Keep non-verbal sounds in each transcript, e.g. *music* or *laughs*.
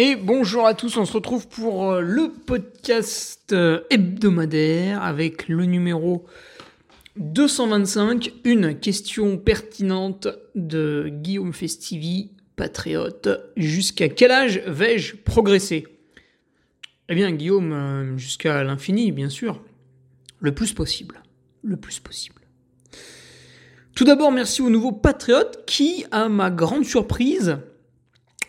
Et bonjour à tous, on se retrouve pour euh, le podcast euh, hebdomadaire avec le numéro 225, une question pertinente de Guillaume Festivi, patriote. Jusqu'à quel âge vais-je progresser? Eh bien Guillaume, euh, jusqu'à l'infini bien sûr, le plus possible, le plus possible. Tout d'abord, merci aux nouveaux patriotes qui, à ma grande surprise,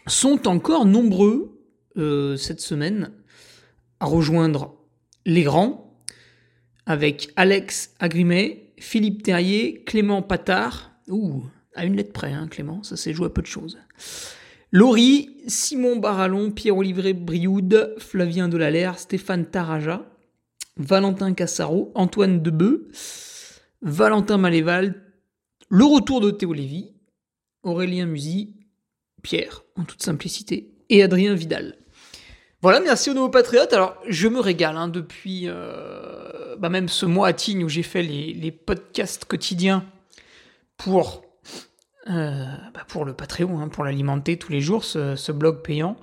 sont encore nombreux euh, cette semaine à rejoindre les grands, avec Alex Agrimet, Philippe Terrier, Clément Patard, ouh, à une lettre près, hein, Clément, ça s'est joué à peu de choses. Laurie, Simon Barallon, Pierre-Olivier Brioude, Flavien Delallaire, Stéphane Taraja, Valentin Cassaro, Antoine Debeu, Valentin Maléval, le retour de Théo Lévy, Aurélien Musy, Pierre, en toute simplicité, et Adrien Vidal. Voilà, merci aux nouveaux patriotes. Alors, je me régale hein, depuis euh, bah, même ce mois à Tignes où j'ai fait les, podcasts quotidiens pour, euh, bah, pour le Patreon, hein, pour l'alimenter tous les jours, ce, blog payant.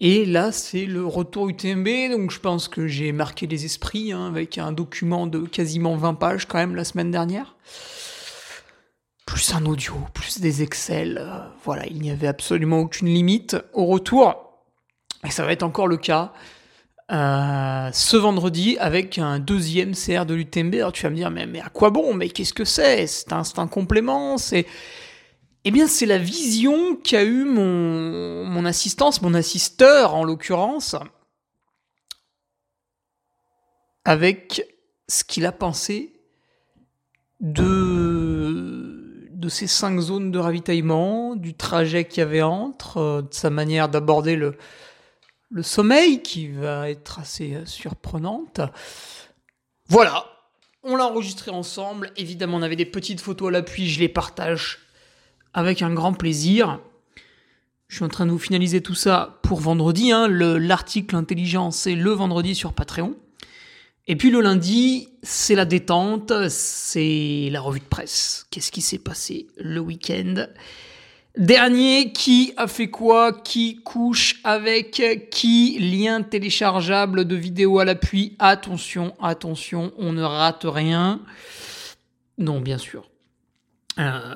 Et là, c'est le retour UTMB, donc je pense que j'ai marqué les esprits hein, avec un document de quasiment 20 pages quand même la semaine dernière plus un audio, plus des Excel. Euh, voilà, il n'y avait absolument aucune limite au retour. Et ça va être encore le cas euh, ce vendredi avec un deuxième CR de l'UTMB. Tu vas me dire, mais, à quoi bon? Mais qu'est-ce que c'est? C'est un, un, complément C'est eh bien, c'est la vision qu'a eu mon, mon assistance, mon assisteur en l'occurrence, avec ce qu'il a pensé de de ces cinq zones de ravitaillement, du trajet qu'il y avait entre, euh, de sa manière d'aborder le, le sommeil qui va être assez euh, surprenante. Voilà, on l'a enregistré ensemble. Évidemment, on avait des petites photos à l'appui, je les partage avec un grand plaisir. Je suis en train de vous finaliser tout ça pour vendredi. Hein. L'article intelligent, c'est le vendredi sur Patreon. Et puis le lundi, c'est la détente, c'est la revue de presse. Qu'est-ce qui s'est passé le week-end? Dernier, qui a fait quoi? Qui couche avec? Qui Lien téléchargeable de vidéo à l'appui? Attention, attention, on ne rate rien. Non, bien sûr. Euh,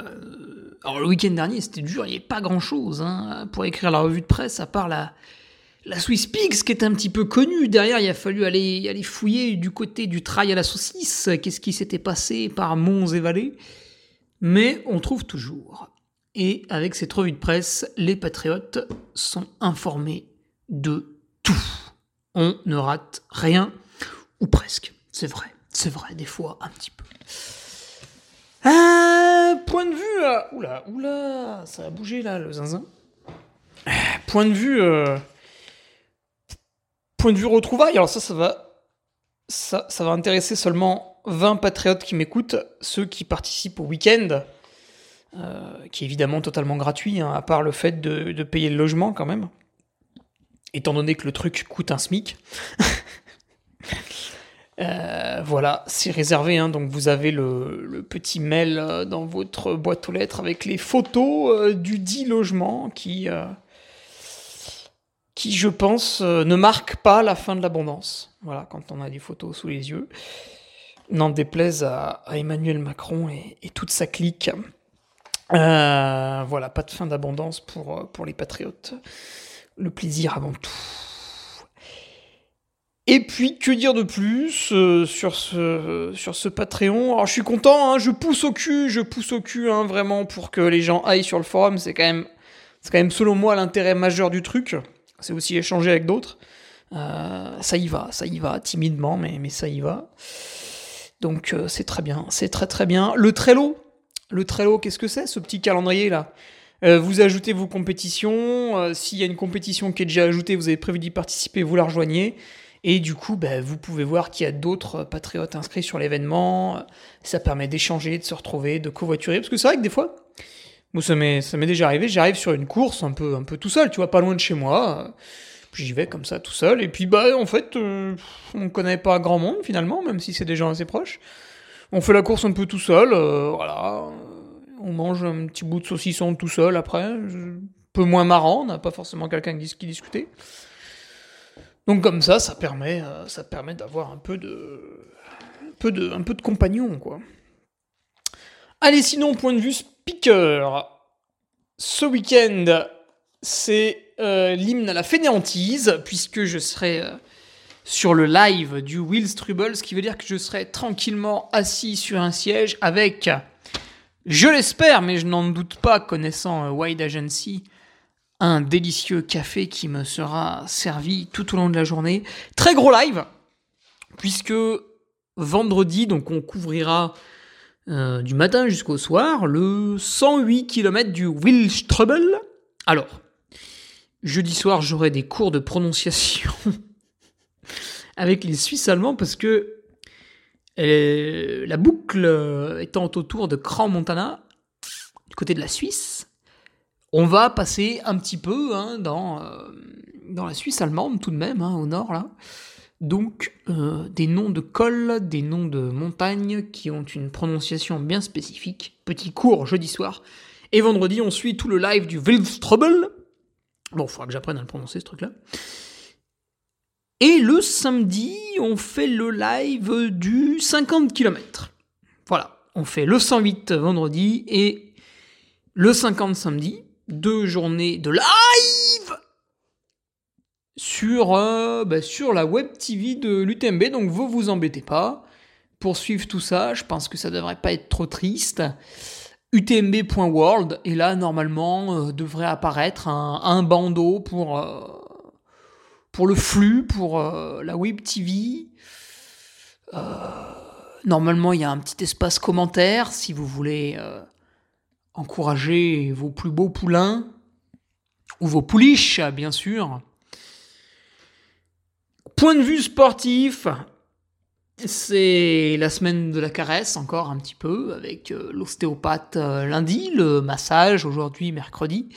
alors le week-end dernier, c'était dur, il n'y avait pas grand-chose hein, pour écrire la revue de presse, à part la, la Swiss Pigs, qui est un petit peu connue, derrière, il a fallu aller, aller fouiller du côté du trail à la saucisse, qu'est-ce qui s'était passé par monts et vallées? Mais on trouve toujours. Et avec cette revue de presse, les patriotes sont informés de tout. On ne rate rien, ou presque. C'est vrai, c'est vrai, des fois un petit peu. Euh, point de vue. Euh, oula, oula, ça a bougé là, le zinzin. Euh, point de vue. Point de vue retrouvailles, alors ça, ça va, intéresser seulement 20 patriotes qui m'écoutent, ceux qui participent au week-end, euh, qui est évidemment totalement gratuit, hein, à part le fait de, payer le logement quand même, étant donné que le truc coûte un SMIC. *laughs* Euh, voilà, c'est réservé, hein, donc vous avez le, petit mail euh, dans votre boîte aux lettres avec les photos du dit logement qui, qui, je pense, ne marque pas la fin de l'abondance. Voilà, quand on a des photos sous les yeux. N'en déplaise à, Emmanuel Macron et, toute sa clique. voilà, pas de fin d'abondance pour, pour les patriotes. Le plaisir avant tout. Et puis, que dire de plus euh, sur, ce, sur ce Patreon? Alors, je suis content, hein, je pousse au cul, je pousse au cul, hein, vraiment, pour que les gens aillent sur le forum. C'est quand c'est quand même selon moi, l'intérêt majeur du truc. C'est aussi échanger avec d'autres. Euh, ça y va, ça y va, timidement, mais, ça y va. Donc, euh, c'est très bien, c'est très très bien. Le Trello, le Trello, qu'est-ce que c'est, ce petit calendrier-là vous ajoutez vos compétitions. S'il y a une compétition qui est déjà ajoutée, vous avez prévu d'y participer, vous la rejoignez. Et du coup, bah, vous pouvez voir qu'il y a d'autres patriotes inscrits sur l'événement. Ça permet d'échanger, de se retrouver, de covoiturer. Parce que c'est vrai que des fois, moi, ça m'est, ça m'est déjà arrivé, j'arrive sur une course un peu, un peu tout seul, tu vois, pas loin de chez moi. Puis j'y vais comme ça tout seul. Et puis, bah, en fait, euh, on connaît pas grand monde finalement, même si c'est des gens assez proches. On fait la course un peu tout seul, euh, voilà. On mange un petit bout de saucisson tout seul après. Un peu moins marrant, on n'a pas forcément quelqu'un qui discuter. Donc comme ça, ça permet, euh, ça permet d'avoir un peu de, un peu de, un peu de compagnon, quoi. Allez, sinon, point de vue speaker, ce week-end, c'est euh, l'hymne à la fainéantise, puisque je serai euh, sur le live du Will Strubble, ce qui veut dire que je serai tranquillement assis sur un siège avec, je l'espère, mais je n'en doute pas, connaissant Wide Agency, un délicieux café qui me sera servi tout au long de la journée. Très gros live, puisque vendredi, donc on couvrira euh, du matin jusqu'au soir le 108 km du Wilstrubel. Alors, jeudi soir, j'aurai des cours de prononciation *laughs* avec les Suisses allemands parce que euh, la boucle étant autour de Cran-Montana, du côté de la Suisse, on va passer un petit peu hein, dans, euh, dans la Suisse allemande tout de même, hein, au nord là. Donc euh, des noms de cols, des noms de montagnes qui ont une prononciation bien spécifique. Petit cours jeudi soir. Et vendredi, on suit tout le live du Wildstrubel. Bon, il faudra que j'apprenne à le prononcer ce truc-là. Et le samedi, on fait le live du 50 km. Voilà, on fait le 108 vendredi et le 50 samedi deux journées de live sur, euh, bah, sur la web TV de l'UTMB, donc vous vous embêtez pas. Pour suivre tout ça, je pense que ça devrait pas être trop triste. UTMB.world, et là, normalement, euh, devrait apparaître un, bandeau pour, euh, pour le flux, pour la web TV. normalement, il y a un petit espace commentaire si vous voulez encourager vos plus beaux poulains, ou vos pouliches, bien sûr. Point de vue sportif, c'est la semaine de la caresse, encore un petit peu, avec euh, l'ostéopathe euh, lundi, le massage aujourd'hui, mercredi.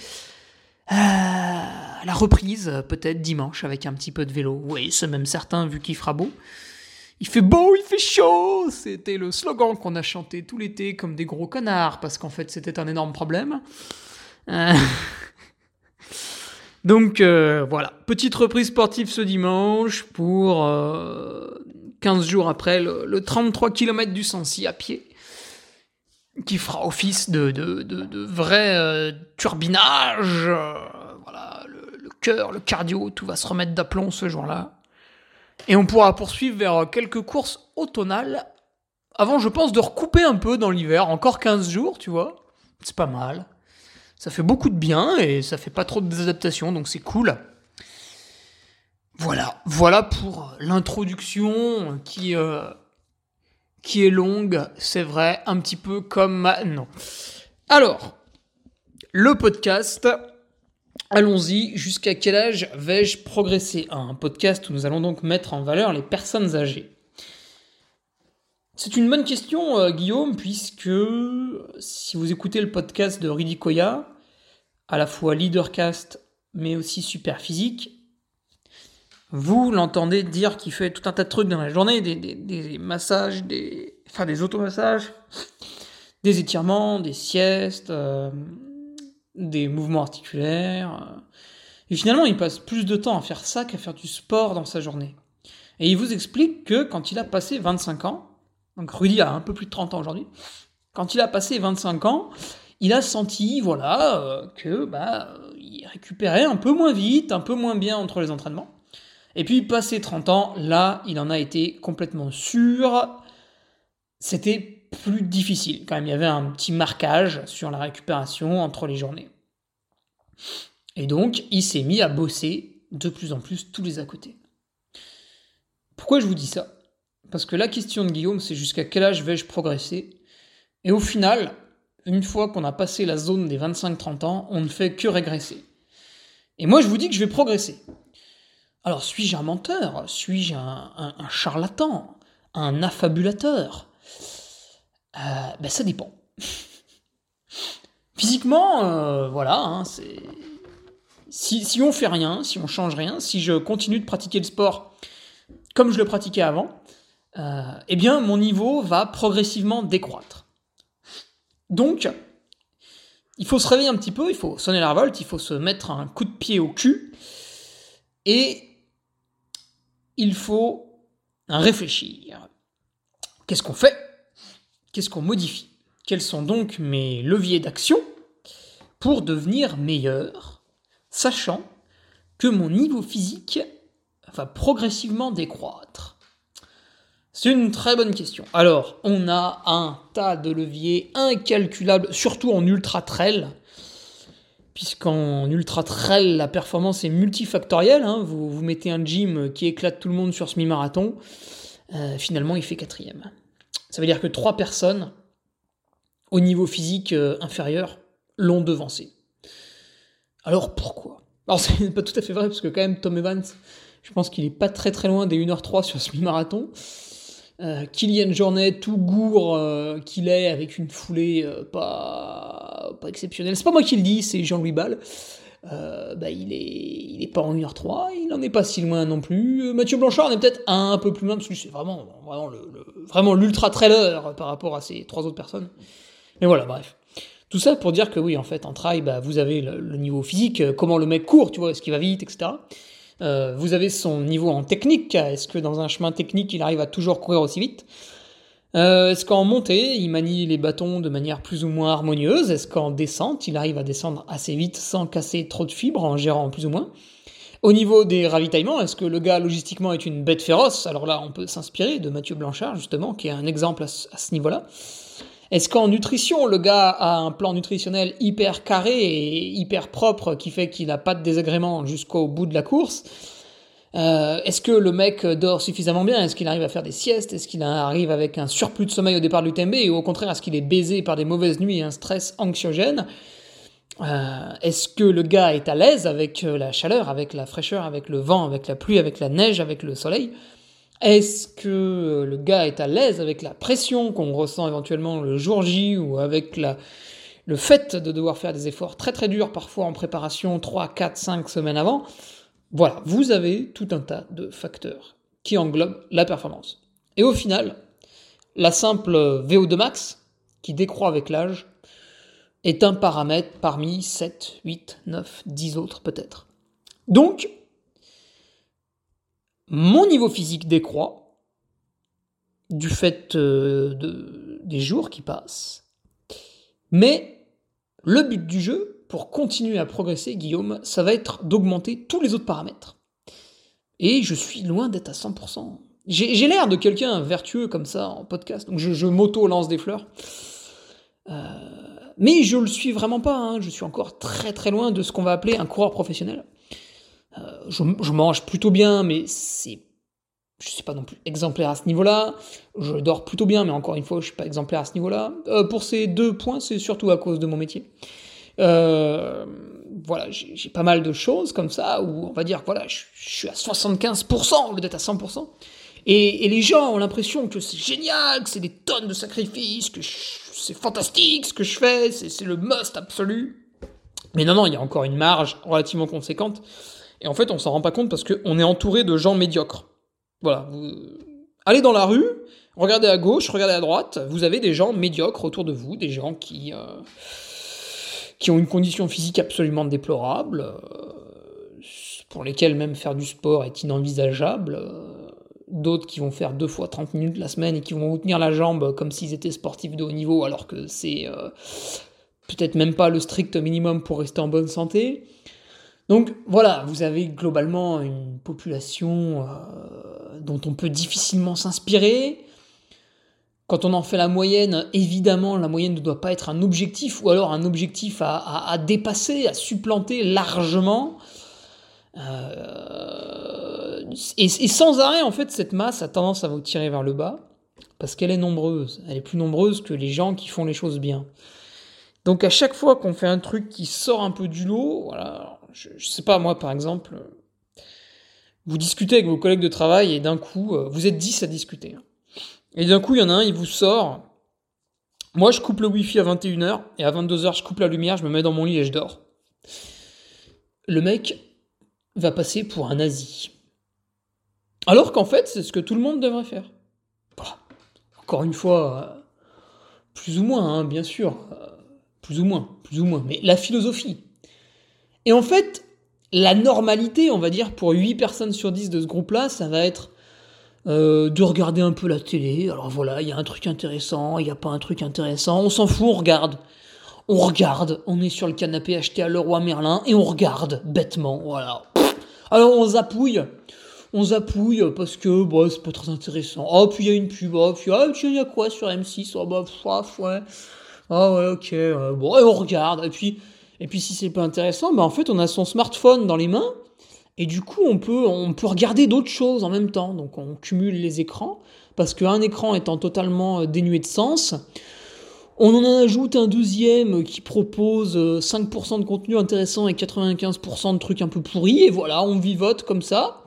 Euh, la reprise, peut-être dimanche, avec un petit peu de vélo. Oui, c'est même certain, vu qu'il fera beau. Il fait beau, il fait chaud C'était le slogan qu'on a chanté tout l'été comme des gros connards, parce qu'en fait c'était un énorme problème. *laughs* donc euh, voilà, petite reprise sportive ce dimanche pour 15 euh, jours après le, 33 km du Sancy à pied, qui fera office de, vrai turbinage. voilà, le, le cœur, le cardio, tout va se remettre d'aplomb ce jour-là. Et on pourra poursuivre vers quelques courses automnales. Avant, je pense, de recouper un peu dans l'hiver. Encore 15 jours, tu vois. C'est pas mal. Ça fait beaucoup de bien et ça fait pas trop de donc c'est cool. Voilà, voilà pour l'introduction qui, euh, qui est longue, c'est vrai, un petit peu comme maintenant. Alors, le podcast, Allons-y, jusqu'à quel âge vais-je progresser? Un podcast où nous allons donc mettre en valeur les personnes âgées. C'est une bonne question, euh, Guillaume, puisque si vous écoutez le podcast de Ridi à la fois leadercast mais aussi super physique, Vous l'entendez dire qu'il fait tout un tas de trucs dans la journée, des, massages, des, enfin des automassages, des étirements, des siestes, euh, des mouvements articulaires. Et finalement, il passe plus de temps à faire ça qu'à faire du sport dans sa journée. Et il vous explique que quand il a passé 25 ans, donc Rudy a un peu plus de 30 ans aujourd'hui, quand il a passé 25 ans, il a senti, voilà, euh, que bah, il récupérait un peu moins vite, un peu moins bien entre les entraînements. Et puis, passé 30 ans, là, il en a été complètement sûr. C'était plus difficile. Quand même, il y avait un petit marquage sur la récupération entre les journées. Et donc, il s'est mis à bosser de plus en plus tous les à côté. Pourquoi je vous dis ça? Parce que la question de Guillaume, c'est jusqu'à quel âge vais-je progresser? Et au final, une fois qu'on a passé la zone des 25-30 ans, on ne fait que régresser. Et moi, je vous dis que je vais progresser. Alors, suis-je un menteur? Suis-je un, charlatan? Un affabulateur? Euh, ben, Ça dépend. Physiquement, euh, voilà, hein, c'est... Si, si on fait rien, si on change rien, si je continue de pratiquer le sport comme je le pratiquais avant, euh, eh bien, mon niveau va progressivement décroître. Donc, il faut se réveiller un petit peu, il faut sonner la révolte, il faut se mettre un coup de pied au cul, et il faut réfléchir. Qu'est-ce qu'on fait? Qu'est-ce qu'on modifie? Quels sont donc mes leviers d'action pour devenir meilleur, sachant que mon niveau physique va progressivement décroître? C'est une très bonne question. Alors, on a un tas de leviers incalculables, surtout en ultra trail puisqu'en ultra trail, la performance est multifactorielle. Hein. Vous, mettez un gym qui éclate tout le monde sur semi-marathon, euh, finalement il fait quatrième. Ça veut dire que trois personnes au niveau physique euh, inférieur l'ont devancé. Alors pourquoi? Alors *laughs* c'est pas tout à fait vrai, parce que quand même Tom Evans, je pense qu'il est pas très très loin des 1h03 sur semi-marathon. Euh, Kylian Jornet, tout gourd euh, qu'il est, avec une foulée euh, pas, pas exceptionnelle. C'est pas moi qui le dis, c'est Jean-Louis Ball. bah, il, est, il est pas en 1h03, il en est pas si loin non plus. Mathieu Blanchard est peut-être un peu plus loin, parce que c'est vraiment, vraiment, le, vraiment l'ultra trailer par rapport à ces trois autres personnes. Mais voilà, bref. Tout ça pour dire que oui, en fait, en trail, bah, vous avez le, le niveau physique, comment le mec court, tu vois, est-ce qu'il va vite, etc. Euh, vous avez son niveau en technique. Est-ce que dans un chemin technique, il arrive à toujours courir aussi vite? Euh, Est-ce qu'en montée, il manie les bâtons de manière plus ou moins harmonieuse? Est-ce qu'en descente, il arrive à descendre assez vite sans casser trop de fibres en gérant plus ou moins? Au niveau des ravitaillements, est-ce que le gars logistiquement est une bête féroce? Alors là, on peut s'inspirer de Mathieu Blanchard, justement, qui est un exemple à ce niveau-là. Est-ce qu'en nutrition, le gars a un plan nutritionnel hyper carré et hyper propre qui fait qu'il n'a pas de désagréments jusqu'au bout de la course euh, Est-ce que le mec dort suffisamment bien? Est-ce qu'il arrive à faire des siestes? Est-ce qu'il arrive avec un surplus de sommeil au départ du TMB ou au contraire est-ce qu'il est baisé par des mauvaises nuits et un stress anxiogène? Euh, Est-ce que le gars est à l'aise avec la chaleur, avec la fraîcheur, avec le vent, avec la pluie, avec la neige, avec le soleil? Est-ce que le gars est à l'aise avec la pression qu'on ressent éventuellement le jour J ou avec le fait de devoir faire des efforts très très durs parfois en préparation 3, 4, 5 semaines avant? Voilà, vous avez tout un tas de facteurs qui englobent la performance. Et au final, la simple VO2 max, qui décroît avec l'âge, est un paramètre parmi 7, 8, 9, 10 autres peut-être. Donc, mon niveau physique décroît du fait euh, de, des jours qui passent. Mais le but du jeu, pour continuer à progresser, Guillaume, ça va être d'augmenter tous les autres paramètres. Et je suis loin d'être à 100%. J'ai l'air de quelqu'un vertueux comme ça en podcast, donc je, m'auto-lance des fleurs. Euh, mais je le suis vraiment pas, hein. je suis encore très très loin de ce qu'on va appeler un coureur professionnel. Euh, je, mange plutôt bien, mais c'est je suis pas non plus exemplaire à ce niveau-là. Je dors plutôt bien, mais encore une fois, je suis pas exemplaire à ce niveau-là. Euh, pour ces deux points, c'est surtout à cause de mon métier. Euh, voilà, j'ai pas mal de choses comme ça où on va dire voilà, je, suis à 75% au lieu d'être à 100%. Et, et, les gens ont l'impression que c'est génial, que c'est des tonnes de sacrifices, que c'est fantastique ce que je fais, c'est le must absolu. Mais non, non, il y a encore une marge relativement conséquente Et en fait, on s'en rend pas compte parce qu'on est entouré de gens médiocres. Voilà. Allez dans la rue, regardez à gauche, regardez à droite, vous avez des gens médiocres autour de vous, des gens qui, euh, qui ont une condition physique absolument déplorable, euh, pour lesquels même faire du sport est inenvisageable. Euh, d'autres qui vont faire deux fois 30 minutes la semaine et qui vont vous tenir la jambe comme s'ils étaient sportifs de haut niveau alors que c'est peut-être même pas le strict minimum pour rester en bonne santé. Donc voilà, vous avez globalement une population euh, dont on peut difficilement s'inspirer. Quand on en fait la moyenne, évidemment, la moyenne ne doit pas être un objectif, ou alors un objectif à, dépasser, à supplanter largement. Euh, et, et, sans arrêt, en fait, cette masse a tendance à vous tirer vers le bas, parce qu'elle est nombreuse. Elle est plus nombreuse que les gens qui font les choses bien. Donc à chaque fois qu'on fait un truc qui sort un peu du lot, voilà, je, sais pas moi par exemple, vous discutez avec vos collègues de travail et d'un coup, euh, vous êtes 10 à discuter. Hein. Et d'un coup, il y en a un, il vous sort. Moi, je coupe le wifi à 21h et à 22h, je coupe la lumière, je me mets dans mon lit et je dors. Le mec va passer pour un nazi. Alors qu'en fait, c'est ce que tout le monde devrait faire. Encore une fois, euh, plus ou moins, hein, bien sûr. Euh, plus ou moins, plus ou moins, mais la philosophie. Et en fait, la normalité, on va dire, pour 8 personnes sur 10 de ce groupe-là, ça va être euh, de regarder un peu la télé. Alors voilà, il y a un truc intéressant, il n'y a pas un truc intéressant, on s'en fout, on regarde. On regarde, on est sur le canapé acheté à Leroy Merlin et on regarde bêtement, voilà. Alors on zapouille, on zapouille parce que bon, c'est pas très intéressant. Oh, puis il y a une pub, oh, puis ah, il y a quoi sur M6 Oh, bah, ouais. Ah ouais, ok, bon, et on regarde. Et puis, et puis si c'est pas intéressant, bah en fait, on a son smartphone dans les mains. Et du coup, on peut, on peut regarder d'autres choses en même temps. Donc, on cumule les écrans. Parce qu'un écran étant totalement euh, dénué de sens, on en ajoute un deuxième qui propose 5% euh, de contenu intéressant et 95% de trucs un peu pourris. Et voilà, on vivote comme ça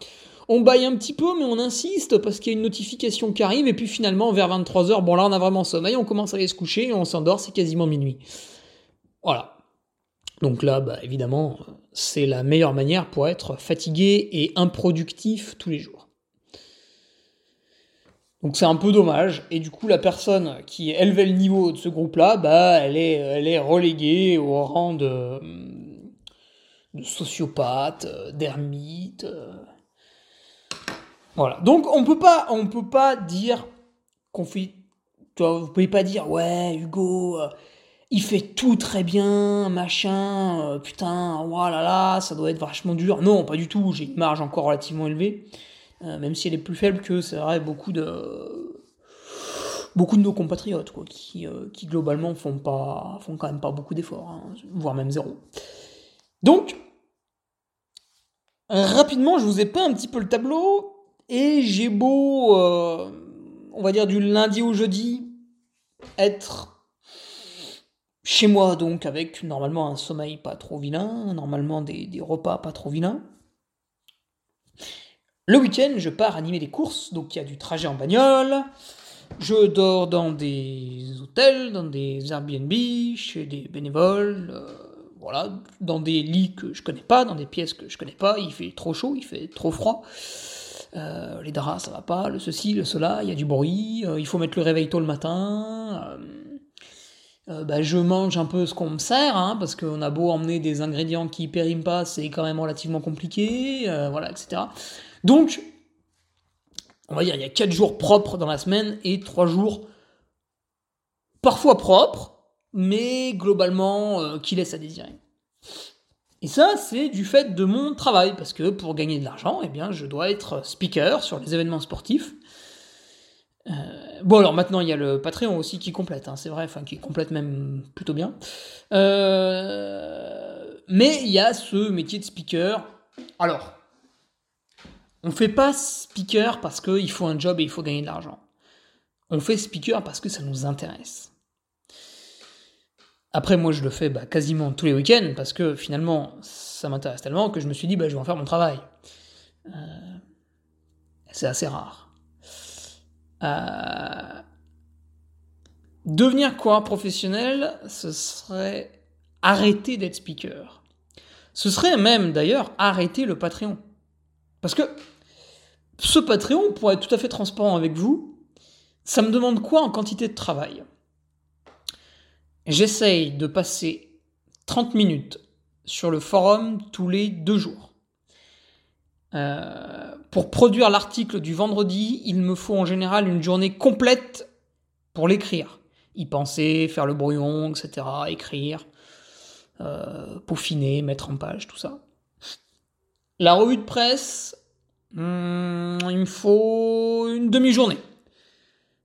on baille un petit peu, mais on insiste parce qu'il y a une notification qui arrive, et puis finalement, vers 23h, bon là on a vraiment sommeil, on commence à aller se coucher, et on s'endort, c'est quasiment minuit. Voilà. Donc là, bah, évidemment, c'est la meilleure manière pour être fatigué et improductif tous les jours. Donc c'est un peu dommage, et du coup la personne qui élevait le niveau de ce groupe-là, bah, elle, est, reléguée au rang de, sociopathe, d'ermite. Voilà. Donc on peut pas, on peut pas dire qu'on fait. Tu vois, vous pouvez pas dire ouais Hugo, euh, il fait tout très bien, machin, euh, putain, voilà là, ça doit être vachement dur. Non, pas du tout. J'ai une marge encore relativement élevée, euh, même si elle est plus faible que c'est vrai beaucoup de beaucoup de nos compatriotes quoi, qui, qui globalement font pas font quand même pas beaucoup d'efforts, hein, voire même zéro. Donc rapidement, je vous ai peint un petit peu le tableau. Et j'ai beau, euh, on va dire du lundi au jeudi, être chez moi, donc avec normalement un sommeil pas trop vilain, normalement des, repas pas trop vilains. Le week-end, je pars animer des courses, donc il y a du trajet en bagnole. Je dors dans des hôtels, dans des Airbnb, chez des bénévoles, euh, voilà, dans des lits que je connais pas, dans des pièces que je connais pas. Il fait trop chaud, il fait trop froid. Euh, les draps ça va pas, le ceci, le cela, il y a du bruit, euh, il faut mettre le réveil tôt le matin. Euh, bah, je mange un peu ce qu'on me sert, hein, parce qu'on a beau emmener des ingrédients qui périment pas, c'est quand même relativement compliqué, voilà, etc. Donc, on va dire, il y a 4 jours propres dans la semaine et 3 jours parfois propres, mais globalement qui laissent à désirer. Et ça, c'est du fait de mon travail, parce que pour gagner de l'argent, eh bien, je dois être speaker sur les événements sportifs. Euh, bon, alors maintenant, il y a le Patreon aussi qui complète, hein, c'est vrai, enfin, qui complète même plutôt bien. Euh, mais il y a ce métier de speaker. Alors, on fait pas speaker parce qu'il faut un job et il faut gagner de l'argent. On fait speaker parce que ça nous intéresse. Après, moi, je le fais bah, quasiment tous les week-ends parce que finalement, ça m'intéresse tellement que je me suis dit, bah, je vais en faire mon travail. Euh, c'est assez rare. Euh, devenir quoi professionnel, ce serait arrêter d'être speaker. ce serait même d'ailleurs arrêter le Patreon. Parce que ce Patreon, pour être tout à fait transparent avec vous, ça me demande quoi en quantité de travail? J'essaye de passer 30 minutes sur le forum tous les deux jours. Euh, pour produire l'article du vendredi, il me faut en général une journée complète pour l'écrire. Y penser, faire le brouillon, etc., écrire, euh, peaufiner, mettre en page, tout ça. La revue de presse, hmm, il me faut une demi-journée.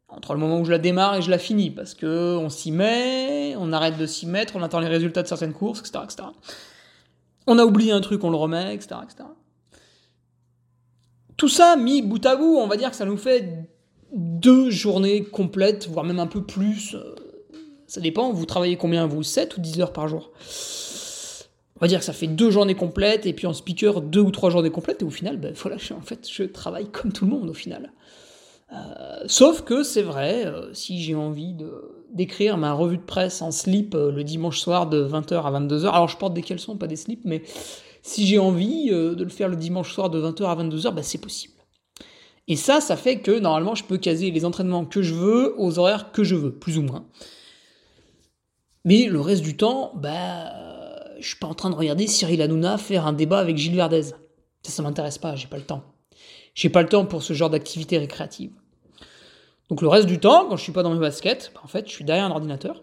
Entre le moment où je la démarre et je la finis, parce que on s'y met, on arrête de s'y mettre, on attend les résultats de certaines courses, etc.. On a oublié un truc, on le remet, etc. Tout ça mis bout à bout, on va dire que ça nous fait deux journées complètes, voire même un peu plus. Euh, ça dépend, vous travaillez combien vous 7 ou 10 heures par jour? On va dire que ça fait deux journées complètes, et puis en speaker, deux ou trois journées complètes, et au final, ben voilà, en fait, je travaille comme tout le monde au final. Euh, sauf que c'est vrai, euh, si j'ai envie d'écrire ma revue de presse en slip le dimanche soir de 20h à 22h, alors je porte des caleçons, pas des slips, mais si j'ai envie euh, de le faire le dimanche soir de 20h à 22h, bah, c'est possible. Et ça, ça fait que normalement, je peux caser les entraînements que je veux aux horaires que je veux, plus ou moins. Mais le reste du temps, bah, je suis pas en train de regarder Cyril Hanouna faire un débat avec Gilles Verdez. Ça, ça m'intéresse pas, j'ai pas le temps. J'ai pas le temps pour ce genre d'activité récréative. Donc le reste du temps, quand je suis pas dans mes baskets, bah, en fait, je suis derrière un ordinateur.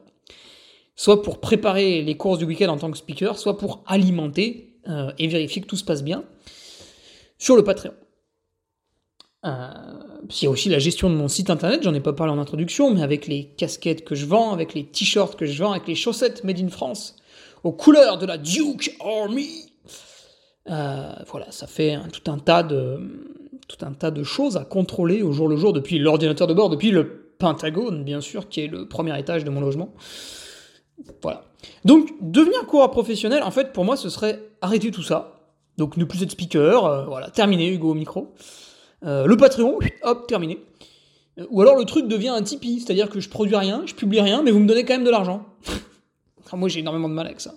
Soit pour préparer les courses du week-end en tant que speaker, soit pour alimenter euh, et vérifier que tout se passe bien sur le Patreon. Euh, il y a aussi la gestion de mon site internet, j'en ai pas parlé en introduction, mais avec les casquettes que je vends, avec les t-shirts que je vends, avec les chaussettes made in France, aux couleurs de la Duke Army. Euh, voilà, ça fait tout un tas de tout un tas de choses à contrôler au jour le jour depuis l'ordinateur de bord, depuis le Pentagone, bien sûr, qui est le premier étage de mon logement. Voilà. Donc, devenir coureur professionnel, en fait, pour moi, ce serait arrêter tout ça. Donc, ne plus être speaker, euh, voilà, terminé, Hugo au micro. Euh, le Patreon, hop, terminé. Euh, ou alors le truc devient un Tipeee, c'est-à-dire que je produis rien, je publie rien, mais vous me donnez quand même de l'argent. *laughs* moi, j'ai énormément de mal avec ça.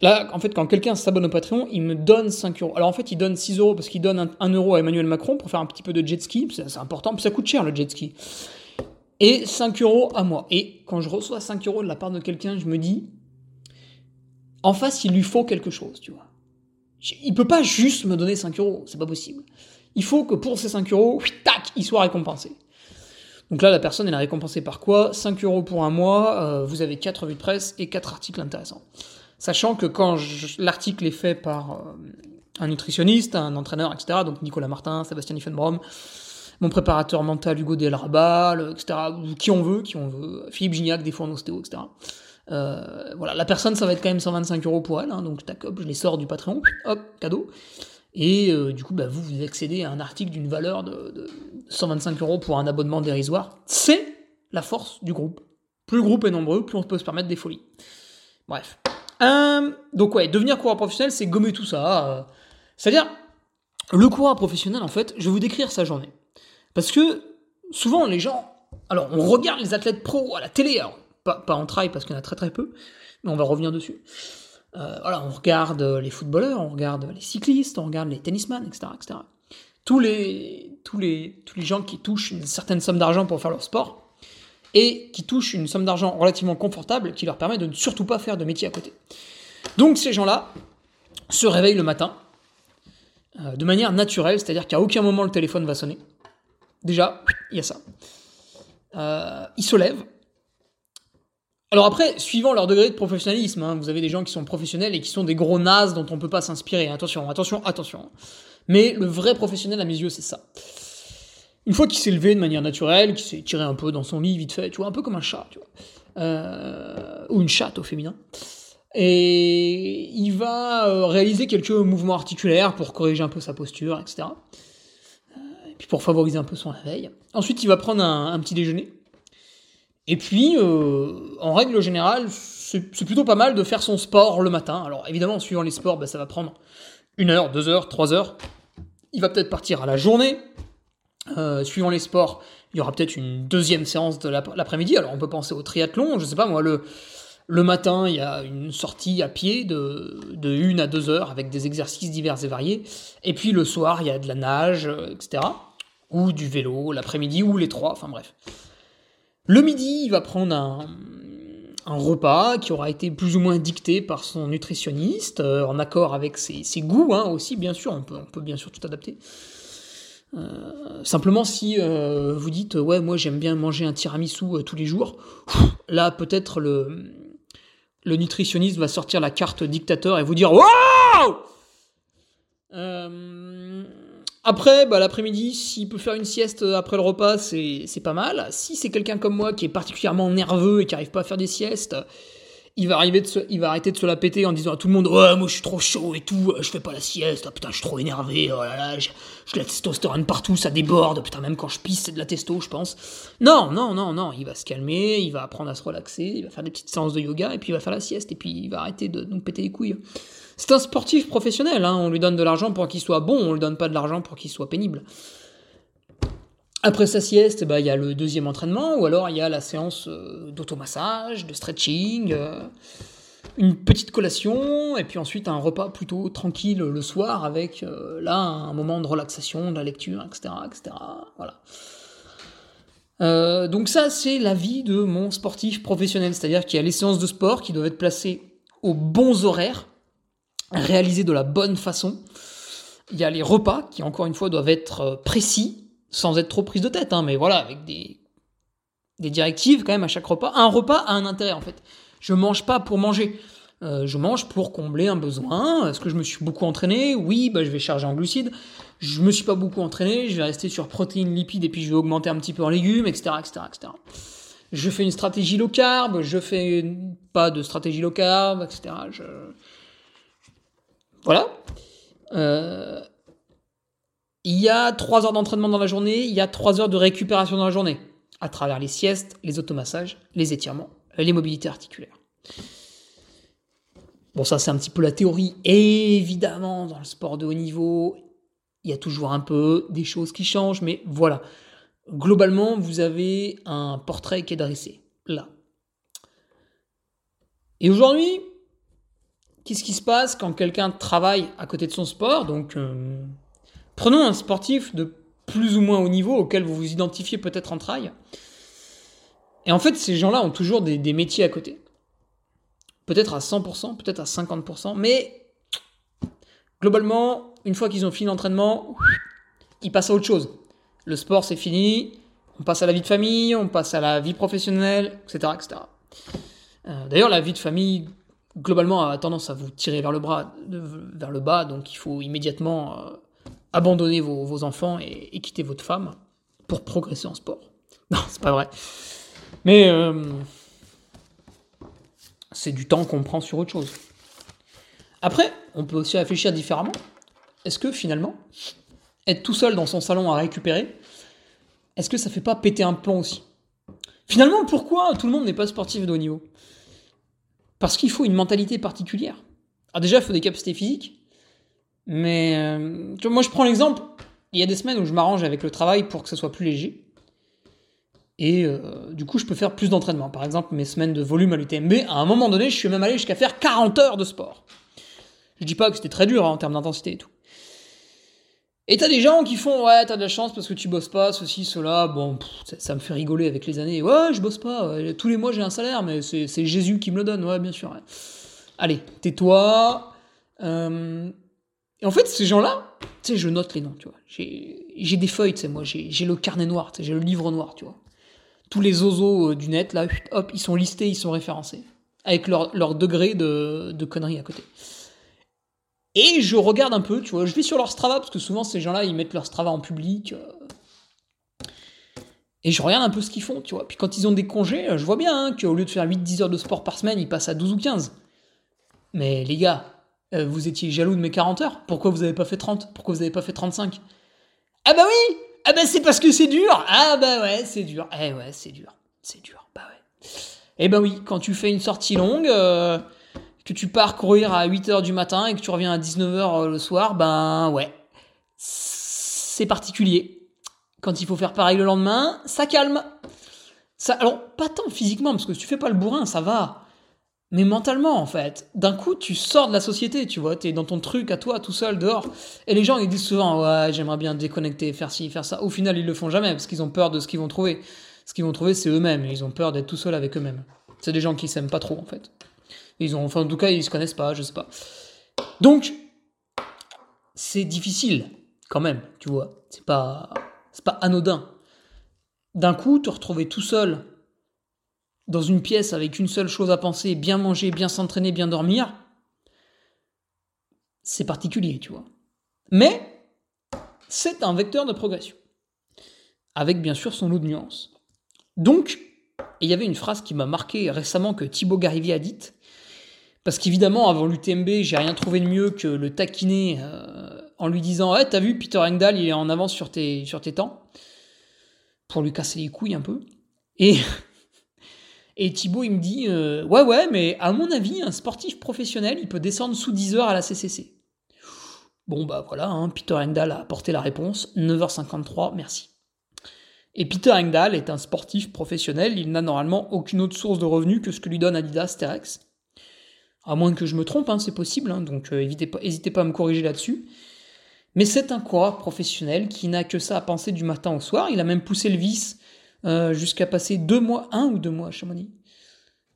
Là, en fait, quand quelqu'un s'abonne au Patreon, il me donne 5 euros. Alors en fait, il donne 6 euros parce qu'il donne 1 euro à Emmanuel Macron pour faire un petit peu de jet ski. C'est important, puis ça coûte cher le jet ski et 5 euros à moi. Et quand je reçois 5 euros de la part de quelqu'un, je me dis, en face, il lui faut quelque chose, tu vois. Il peut pas juste me donner 5 euros, c'est pas possible. Il faut que pour ces 5 euros, tac, il soit récompensé. Donc là, la personne, elle est récompensée par quoi? 5 euros pour un mois, euh, vous avez 4 revues de presse et 4 articles intéressants. Sachant que quand l'article est fait par euh, un nutritionniste, un entraîneur, etc., donc Nicolas Martin, Sébastien Diffenbrom, mon préparateur mental Hugo Delrabal, etc. Qui on veut, qui on veut. Philippe Gignac, des fois en etc. Euh, voilà, la personne, ça va être quand même 125 euros pour elle, hein, donc tac, hop, je les sors du Patreon, hop, cadeau. Et euh, du coup, bah, vous, vous accédez à un article d'une valeur de, 125 euros pour un abonnement dérisoire. C'est la force du groupe. Plus le groupe est nombreux, plus on peut se permettre des folies. Bref. Euh, donc ouais, devenir coureur professionnel, c'est gommer tout ça. C'est-à-dire, le coureur professionnel, en fait, je vais vous décrire sa journée. Parce que souvent, les gens. Alors, on regarde les athlètes pro à la télé, pas, en trail parce qu'il y en a très très peu, mais on va revenir dessus. Euh, voilà, on regarde les footballeurs, on regarde les cyclistes, on regarde les tennisman, etc. etc. Tous les gens qui touchent une certaine somme d'argent pour faire leur sport et qui touchent une somme d'argent relativement confortable qui leur permet de ne surtout pas faire de métier à côté. Donc ces gens-là se réveillent le matin euh, de manière naturelle, c'est-à-dire qu'à aucun moment le téléphone va sonner. Déjà, il y a ça. Euh, ils se lèvent. Alors après, suivant leur degré de professionnalisme, hein, vous avez des gens qui sont professionnels et qui sont des gros nazes dont on ne peut pas s'inspirer. Attention, attention, attention. Mais le vrai professionnel, à mes yeux, c'est ça. Une fois qu'il s'est levé de manière naturelle, qu'il s'est tiré un peu dans son lit vite fait, tu vois, un peu comme un chat. Euh, ou une chatte au féminin. Et il va euh, réaliser quelques mouvements articulaires pour corriger un peu sa posture, etc puis pour favoriser un peu son réveil. Ensuite, il va prendre un, petit déjeuner. Et puis, euh, en règle générale, c'est plutôt pas mal de faire son sport le matin. Alors évidemment, suivant les sports, bah, ça va prendre une heure, deux heures, trois heures. Il va peut-être partir à la journée. Euh, suivant les sports, il y aura peut-être une deuxième séance de l'après-midi. Alors on peut penser au triathlon, je sais pas moi, le, matin, il y a une sortie à pied de, de 1 à 2 heures avec des exercices divers et variés. Et puis le soir, il y a de la nage, euh, etc. Ou du vélo, l'après-midi, ou les trois, enfin bref. Le midi, il va prendre un, repas qui aura été plus ou moins dicté par son nutritionniste, euh, en accord avec ses, goûts hein, aussi, bien sûr, on peut, bien sûr tout adapter. Euh, simplement, si euh, vous dites ouais, moi j'aime bien manger un tiramisu tous les jours, là peut-être le le nutritionniste va sortir la carte dictateur et vous dire waouh. Après, bah, l'après-midi, s'il peut faire une sieste après le repas, c'est pas mal. Si c'est quelqu'un comme moi qui est particulièrement nerveux et qui arrive pas à faire des siestes, il va, arriver de se, il va arrêter de se la péter en disant à tout le monde Ouais, moi je suis trop chaud et tout, je fais pas la sieste, ah, putain, je suis trop énervé, oh là là, j'ai la testostérone partout, ça déborde, putain, même quand je pisse, c'est de la testo, je pense. Non, non, non, non, il va se calmer, il va apprendre à se relaxer, il va faire des petites séances de yoga et puis il va faire la sieste et puis il va arrêter de nous péter les couilles. C'est un sportif professionnel, hein, on lui donne de l'argent pour qu'il soit bon, on lui donne pas de l'argent pour qu'il soit pénible. Après sa sieste, bah, il y a le deuxième entraînement, ou alors il y a la séance euh, d'automassage, de stretching, euh, une petite collation, et puis ensuite un repas plutôt tranquille le soir avec euh, là un moment de relaxation, de la lecture, etc. Voilà. donc ça, c'est la vie de mon sportif professionnel, c'est-à-dire qu'il y a les séances de sport qui doivent être placées aux bons horaires, réalisées de la bonne façon. Il y a les repas qui, encore une fois, doivent être précis, sans être trop prise de tête, hein, mais voilà, avec des, des directives quand même à chaque repas. Un repas a un intérêt en fait. Je mange pas pour manger. Euh, je mange pour combler un besoin. Est-ce que je me suis beaucoup entraîné? Oui, bah, je vais charger en glucides. Je me suis pas beaucoup entraîné, je vais rester sur protéines, lipides et puis je vais augmenter un petit peu en légumes, etc., etc., etc. Je fais une stratégie low carb, je fais pas de stratégie low carb, etc. Je... Voilà. Euh, il y a 3 heures d'entraînement dans la journée, il y a 3 heures de récupération dans la journée, à travers les siestes, les automassages, les étirements, les mobilités articulaires. Bon, ça c'est un petit peu la théorie. Évidemment, dans le sport de haut niveau, il y a toujours un peu des choses qui changent, mais voilà. Globalement, vous avez un portrait qui est dressé, là. Et aujourd'hui, qu'est-ce qui se passe quand quelqu'un travaille à côté de son sport Donc, euh, Prenons un sportif de plus ou moins haut niveau auquel vous vous identifiez peut-être en trail. Et en fait, ces gens-là ont toujours des, métiers à côté. Peut-être à 100%, peut-être à 50%, mais globalement, une fois qu'ils ont fini l'entraînement, ils passent à autre chose. Le sport, c'est fini, on passe à la vie de famille, on passe à la vie professionnelle, etc. etc. Euh, d'ailleurs, la vie de famille, globalement, a tendance à vous tirer vers le, bas, donc il faut immédiatement euh, abandonner vos, enfants et, quitter votre femme pour progresser en sport. *laughs* Non, c'est pas vrai. Mais euh, c'est du temps qu'on prend sur autre chose. Après, on peut aussi réfléchir différemment. Est-ce que finalement, être tout seul dans son salon à récupérer, est-ce que ça fait pas péter un plomb aussi? Finalement, pourquoi tout le monde n'est pas sportif de haut niveau? Parce qu'il faut une mentalité particulière. Alors déjà, il faut des capacités physiques, mais euh, moi, je prends l'exemple. Il y a des semaines où je m'arrange avec le travail pour que ce soit plus léger. Et euh, du coup, je peux faire plus d'entraînement. Par exemple, mes semaines de volume à l'UTMB, à un moment donné, je suis même allé jusqu'à faire 40 heures de sport. Je dis pas que c'était très dur hein, en termes d'intensité et tout. Et t'as des gens qui font ouais t'as de la chance parce que tu bosses pas ceci cela bon ça, me fait rigoler avec les années ouais je bosse pas tous les mois j'ai un salaire mais c'est Jésus qui me le donne ouais bien sûr allez tais-toi euh, et en fait, ces gens-là, tu sais, je note les noms, tu vois. J'ai des feuilles, tu sais, moi, j'ai le carnet noir, j'ai le livre noir, tu vois. Tous les oiseaux euh, du net, là, hop, ils sont listés, ils sont référencés. Avec leur, leur degré de, de conneries à côté. Et je regarde un peu, tu vois, je vais sur leur Strava, parce que souvent, ces gens-là, ils mettent leur Strava en public. Euh. et je regarde un peu ce qu'ils font, tu vois. Puis quand ils ont des congés, je vois bien hein, qu'au lieu de faire 8-10 heures de sport par semaine, ils passent à 12 ou 15. Mais les gars, euh, vous étiez jaloux de mes 40 heures Pourquoi vous n'avez pas fait 30 Pourquoi vous n'avez pas fait 35 Ah bah oui Ah bah c'est parce que c'est dur Ah bah ouais, c'est dur. Eh ouais, c'est dur. C'est dur. Bah ouais. Eh bah oui, quand tu fais une sortie longue, euh, que tu pars courir à 8h du matin et que tu reviens à 19h euh, le soir, ben ouais. C'est particulier. Quand il faut faire pareil le lendemain, ça calme. Ça, alors, pas tant physiquement, parce que si tu fais pas le bourrin, ça va. mais mentalement en fait. D'un coup, tu sors de la société, tu vois, t'es dans ton truc à toi, tout seul, dehors. Et les gens, ils disent souvent, ouais, j'aimerais bien déconnecter, faire ci, faire ça. Au final, ils le font jamais parce qu'ils ont peur de ce qu'ils vont trouver. Ce qu'ils vont trouver, c'est eux-mêmes. Ils ont peur d'être tout seuls avec eux-mêmes. C'est des gens qui s'aiment pas trop en fait. Ils ont, enfin, en tout cas, ils se connaissent pas, je sais pas. Donc, c'est difficile quand même, tu vois. C'est pas, c'est pas anodin. D'un coup, te retrouver tout seul dans une pièce avec une seule chose à penser, bien manger, bien s'entraîner, bien dormir, c'est particulier, tu vois. Mais c'est un vecteur de progression, avec bien sûr son lot de nuances. Donc, il y avait une phrase qui m'a marqué récemment que Thibaut Garivier a dite, parce qu'évidemment, avant l'UTMB, j'ai rien trouvé de mieux que le taquiner euh, en lui disant hey, T'as vu, Peter Engdahl, il est en avance sur tes, sur tes temps pour lui casser les couilles un peu. Et *laughs* et Thibaut, il me dit euh, Ouais, ouais, mais à mon avis, un sportif professionnel, il peut descendre sous 10 heures à la CCC. Bon, bah voilà, hein, Peter Engdahl a apporté la réponse 9h53, merci. Et Peter Engdahl est un sportif professionnel, il n'a normalement aucune autre source de revenus que ce que lui donne Adidas Terex. À moins que je me trompe, hein, c'est possible, hein, donc n'hésitez euh, pas, à me corriger là-dessus. Mais c'est un coureur professionnel qui n'a que ça à penser du matin au soir. Il a même poussé le vice euh, jusqu'à passer deux mois, un ou deux mois à Chamonix.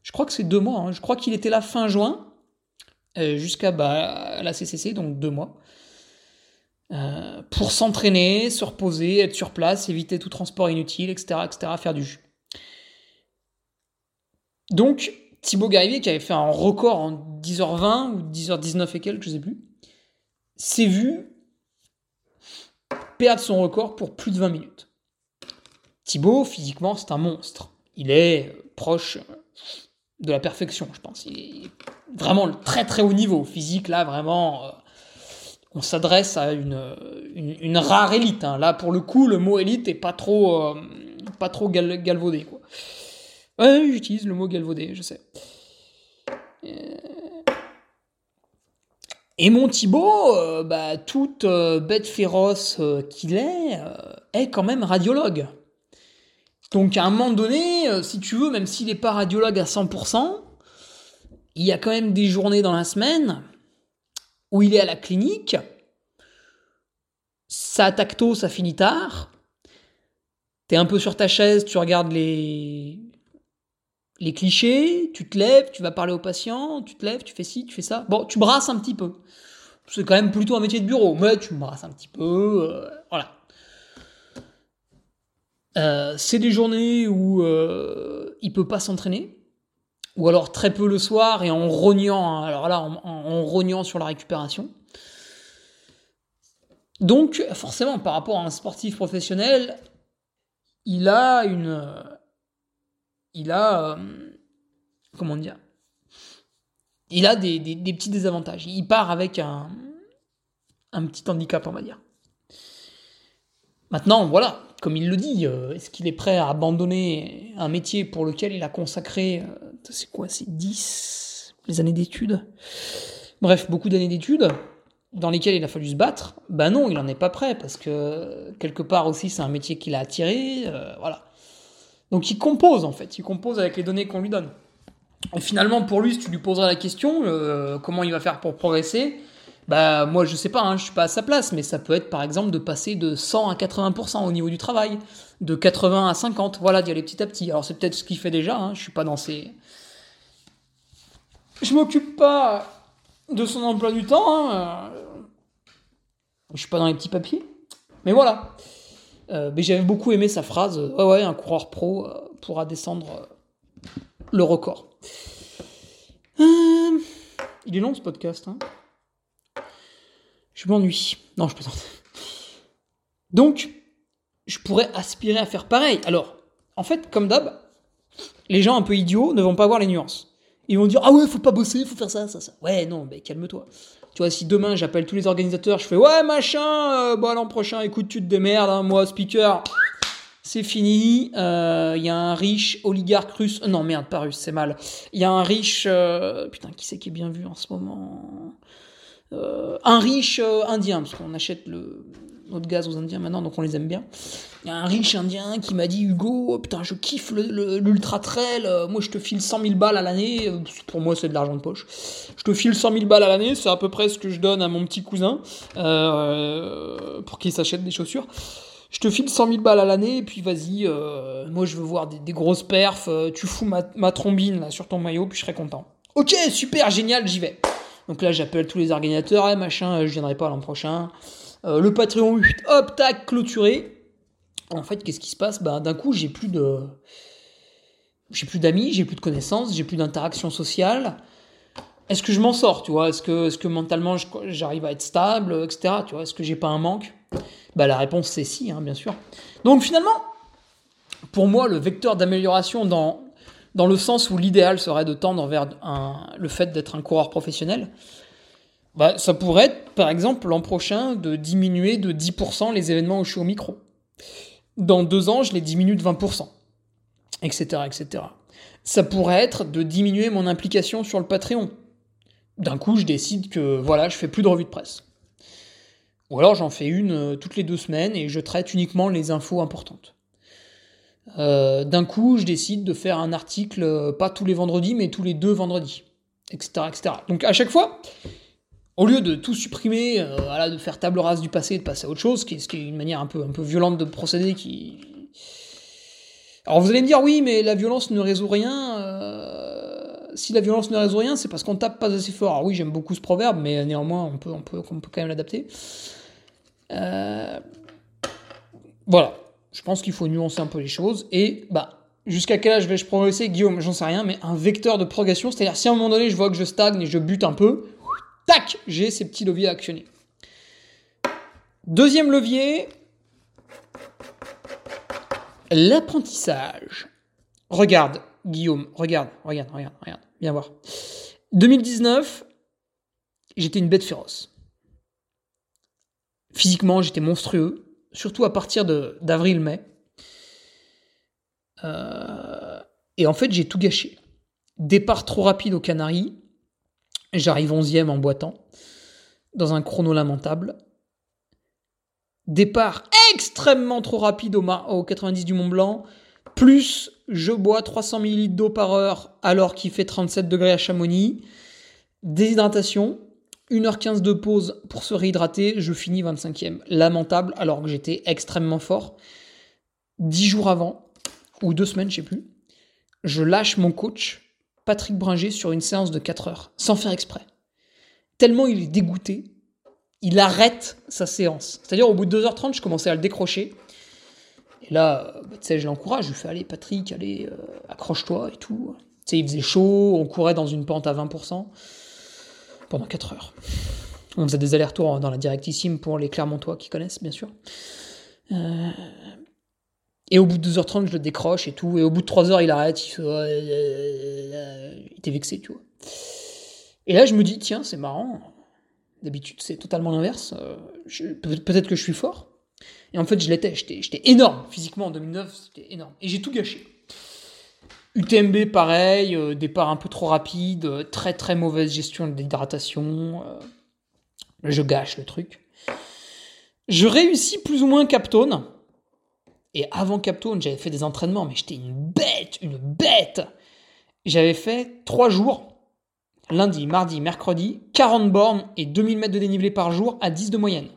Je crois que c'est deux mois. Hein. Je crois qu'il était là fin juin euh, jusqu'à bah, la CCC, donc deux mois. Pour s'entraîner, se reposer, être sur place, éviter tout transport inutile, etc., etc., faire du jus. Donc, Thibaut Garivier, qui avait fait un record en 10h20 ou 10h19 et quelques, je sais plus, s'est vu perdre son record pour plus de 20 minutes. Thibaut, physiquement, c'est un monstre. Il est proche de la perfection, je pense. Il est vraiment très très haut niveau physique, là, vraiment. Euh, on s'adresse à une, rare élite. Hein. Là, pour le coup, le mot élite est pas trop, euh, pas trop galvaudé. Quoi. Ouais, j'utilise le mot galvaudé, je sais. Euh, et mon Thibaut, bah, toute bête féroce qu'il est, est quand même radiologue. Donc à un moment donné, euh, si tu veux, même s'il n'est pas radiologue à 100%, il y a quand même des journées dans la semaine où il est à la clinique, ça attaque tôt, ça finit tard, t'es un peu sur ta chaise, tu regardes les, les clichés, tu te lèves, tu vas parler au patient, tu te lèves, tu fais ci, tu fais ça. Bon, tu brasses un petit peu. C'est quand même plutôt un métier de bureau, mais tu brasses un petit peu, euh, voilà. Euh, c'est des journées où euh, il peut pas s'entraîner, ou alors très peu le soir et en rognant, alors là, en, rognant sur la récupération. Donc, forcément, par rapport à un sportif professionnel, il a une, il a, euh, comment dire, il a des, des, petits désavantages. Il part avec un, un petit handicap, on va dire. Maintenant, voilà, comme il le dit, euh, est-ce qu'il est prêt à abandonner un métier pour lequel il a consacré, euh, c'est quoi, c'est 10 les années d'études? Bref, beaucoup d'années d'études dans lesquelles il a fallu se battre. Ben non, il n'en est pas prêt parce que quelque part aussi c'est un métier qu'il a attiré, voilà. Donc il compose en fait, il compose avec les données qu'on lui donne. Et finalement pour lui, si tu lui poseras la question, comment il va faire pour progresser, bah moi je sais pas, hein, je suis pas à sa place, mais ça peut être par exemple de passer de 100 à 80% au niveau du travail, de 80 à 50, voilà, d'y aller petit à petit. Alors c'est peut-être ce qu'il fait déjà, hein, je suis pas dans ces... Je m'occupe pas de son emploi du temps, hein, euh, je suis pas dans les petits papiers, mais voilà. Euh, mais j'avais beaucoup aimé sa phrase, ouais ouais, un coureur pro euh, pourra descendre le record. il est long ce podcast, hein je m'ennuie. Non, je plaisante. Donc, je pourrais aspirer à faire pareil. Alors, en fait, comme d'hab, les gens un peu idiots ne vont pas voir les nuances. Ils vont dire Ah ouais, faut pas bosser, faut faire ça, ça, ça. Ouais, non, mais calme-toi. Tu vois, si demain j'appelle tous les organisateurs, je fais Ouais, machin, euh, bon, l'an prochain, écoute, tu te démerdes, hein, moi, speaker, c'est fini. Il euh, y a un riche oligarque russe. Euh, non, merde, pas russe, c'est mal. Il y a un riche. putain, qui c'est qui est bien vu en ce moment? Un riche indien, parce qu'on achète le, notre gaz aux Indiens maintenant, donc on les aime bien. Il y a un riche Indien qui m'a dit Hugo, putain, je kiffe l'ultra trail, euh, moi je te file 100 000 balles à l'année, euh, pour moi c'est de l'argent de poche. Je te file 100 000 balles à l'année, c'est à peu près ce que je donne à mon petit cousin euh, pour qu'il s'achète des chaussures. Je te file 100 000 balles à l'année, et puis vas-y, moi je veux voir des, grosses perfs, tu fous ma, trombine là, sur ton maillot, puis je serai content. Ok, super, génial, j'y vais. Donc là j'appelle tous les organisateurs, et eh, machin, je viendrai pas l'an prochain. Le Patreon, hop, tac, clôturé en fait, qu'est-ce qui se passe? Bah, D'un coup, j'ai plus de. J'ai plus d'amis, j'ai plus de connaissances, j'ai plus d'interaction sociale. Est-ce que je m'en sors, tu vois? Est-ce que, est mentalement j'arrive à être stable, etc. Tu vois? Est-ce que j'ai pas un manque? Bah, La réponse c'est si, hein, bien sûr. Donc finalement, pour moi, le vecteur d'amélioration dans, dans le sens où l'idéal serait de tendre vers le fait d'être un coureur professionnel, bah, ça pourrait être, par exemple, l'an prochain, de diminuer de 10% les événements où je suis au micro dans deux ans, je les diminue de 20%, etc., etc. Ça pourrait être de diminuer mon implication sur le Patreon. D'un coup, je décide que voilà, je fais plus de revue de presse. Ou alors j'en fais une euh, toutes les deux semaines et je traite uniquement les infos importantes. Euh, d'un coup, je décide de faire un article, euh, pas tous les vendredis, mais tous les deux vendredis, etc., etc. Donc à chaque fois, au lieu de tout supprimer, euh, de faire table rase du passé et de passer à autre chose, ce qui est, une manière un peu, un peu violente de procéder qui... Alors vous allez me dire, oui, mais la violence ne résout rien. Euh, si la violence ne résout rien, c'est parce qu'on tape pas assez fort. Alors oui, j'aime beaucoup ce proverbe, mais néanmoins, on peut, on peut, on peut quand même l'adapter. Euh, voilà, je pense qu'il faut nuancer un peu les choses. Et bah, jusqu'à quel âge vais-je progresser? Guillaume, j'en sais rien, mais un vecteur de progression, c'est-à-dire si à un moment donné je vois que je stagne et je bute un peu, tac, j'ai ces petits leviers à actionner. Deuxième levier, l'apprentissage. Regarde, Guillaume, regarde, regarde, regarde, regarde, viens voir. 2019, j'étais une bête féroce. Physiquement, j'étais monstrueux, surtout à partir d'avril-mai. Euh, et en fait, j'ai tout gâché. Départ trop rapide aux Canaries, J'arrive 11e en boitant, dans un chrono lamentable. Départ extrêmement trop rapide au, au 90 du Mont Blanc, plus je bois 300 ml d'eau par heure alors qu'il fait 37 degrés à Chamonix. Déshydratation, 1h15 de pause pour se réhydrater, je finis 25e. Lamentable alors que j'étais extrêmement fort. 10 jours avant, ou deux semaines, je sais plus, je lâche mon coach Patrick Bringer sur une séance de 4 heures, sans faire exprès. Tellement il est dégoûté, il arrête sa séance. C'est-à-dire, au bout de 2h30, je commençais à le décrocher. Et là, bah, tu sais, je l'encourage, je lui fais Allez, Patrick, allez, euh, accroche-toi et tout. Tu sais, il faisait chaud, on courait dans une pente à 20% pendant 4 heures. On faisait des allers-retours dans la directissime pour les Clermontois qui connaissent, bien sûr. Euh, et au bout de 2h30, je le décroche et tout. Et au bout de 3h, il arrête. Il, il était vexé, tu vois. Et là, je me dis, tiens, c'est marrant. D'habitude, c'est totalement l'inverse. Euh, peut-être que je suis fort. Et en fait, je l'étais. J'étais énorme. Physiquement, en 2009, c'était énorme. Et j'ai tout gâché. UTMB, pareil. Euh, départ un peu trop rapide. Euh, très, très mauvaise gestion de l'hydratation. je gâche le truc. Je réussis plus ou moins Captone. Et avant Captone, j'avais fait des entraînements, mais j'étais une bête, une bête. J'avais fait trois jours, lundi, mardi, mercredi, 40 bornes et 2000 mètres de dénivelé par jour à 10 de moyenne.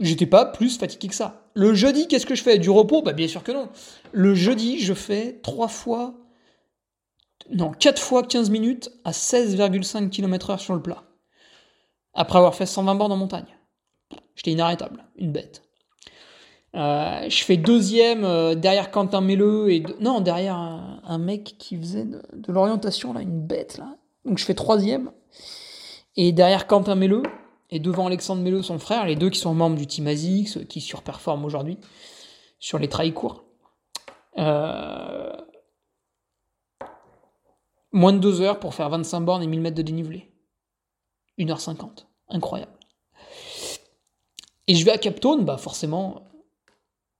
J'étais pas plus fatigué que ça. Le jeudi, qu'est-ce que je fais? Du repos? Bah bien sûr que non. Le jeudi, je fais trois fois, non, 4 fois 15 minutes à 16,5 km/h sur le plat. Après avoir fait 120 bornes en montagne. J'étais inarrêtable, une bête. Euh, je fais deuxième euh, derrière Quentin Melleux et non derrière un, mec qui faisait de, l'orientation là, une bête là. Donc je fais troisième et derrière Quentin Melleux et devant Alexandre Melleux son frère, les deux qui sont membres du Team ASICS, qui surperforment aujourd'hui sur les trails courts. Euh, moins de deux heures pour faire 25 bornes et 1000 mètres de dénivelé. 1h50. Incroyable. Et je vais à Captone, bah forcément,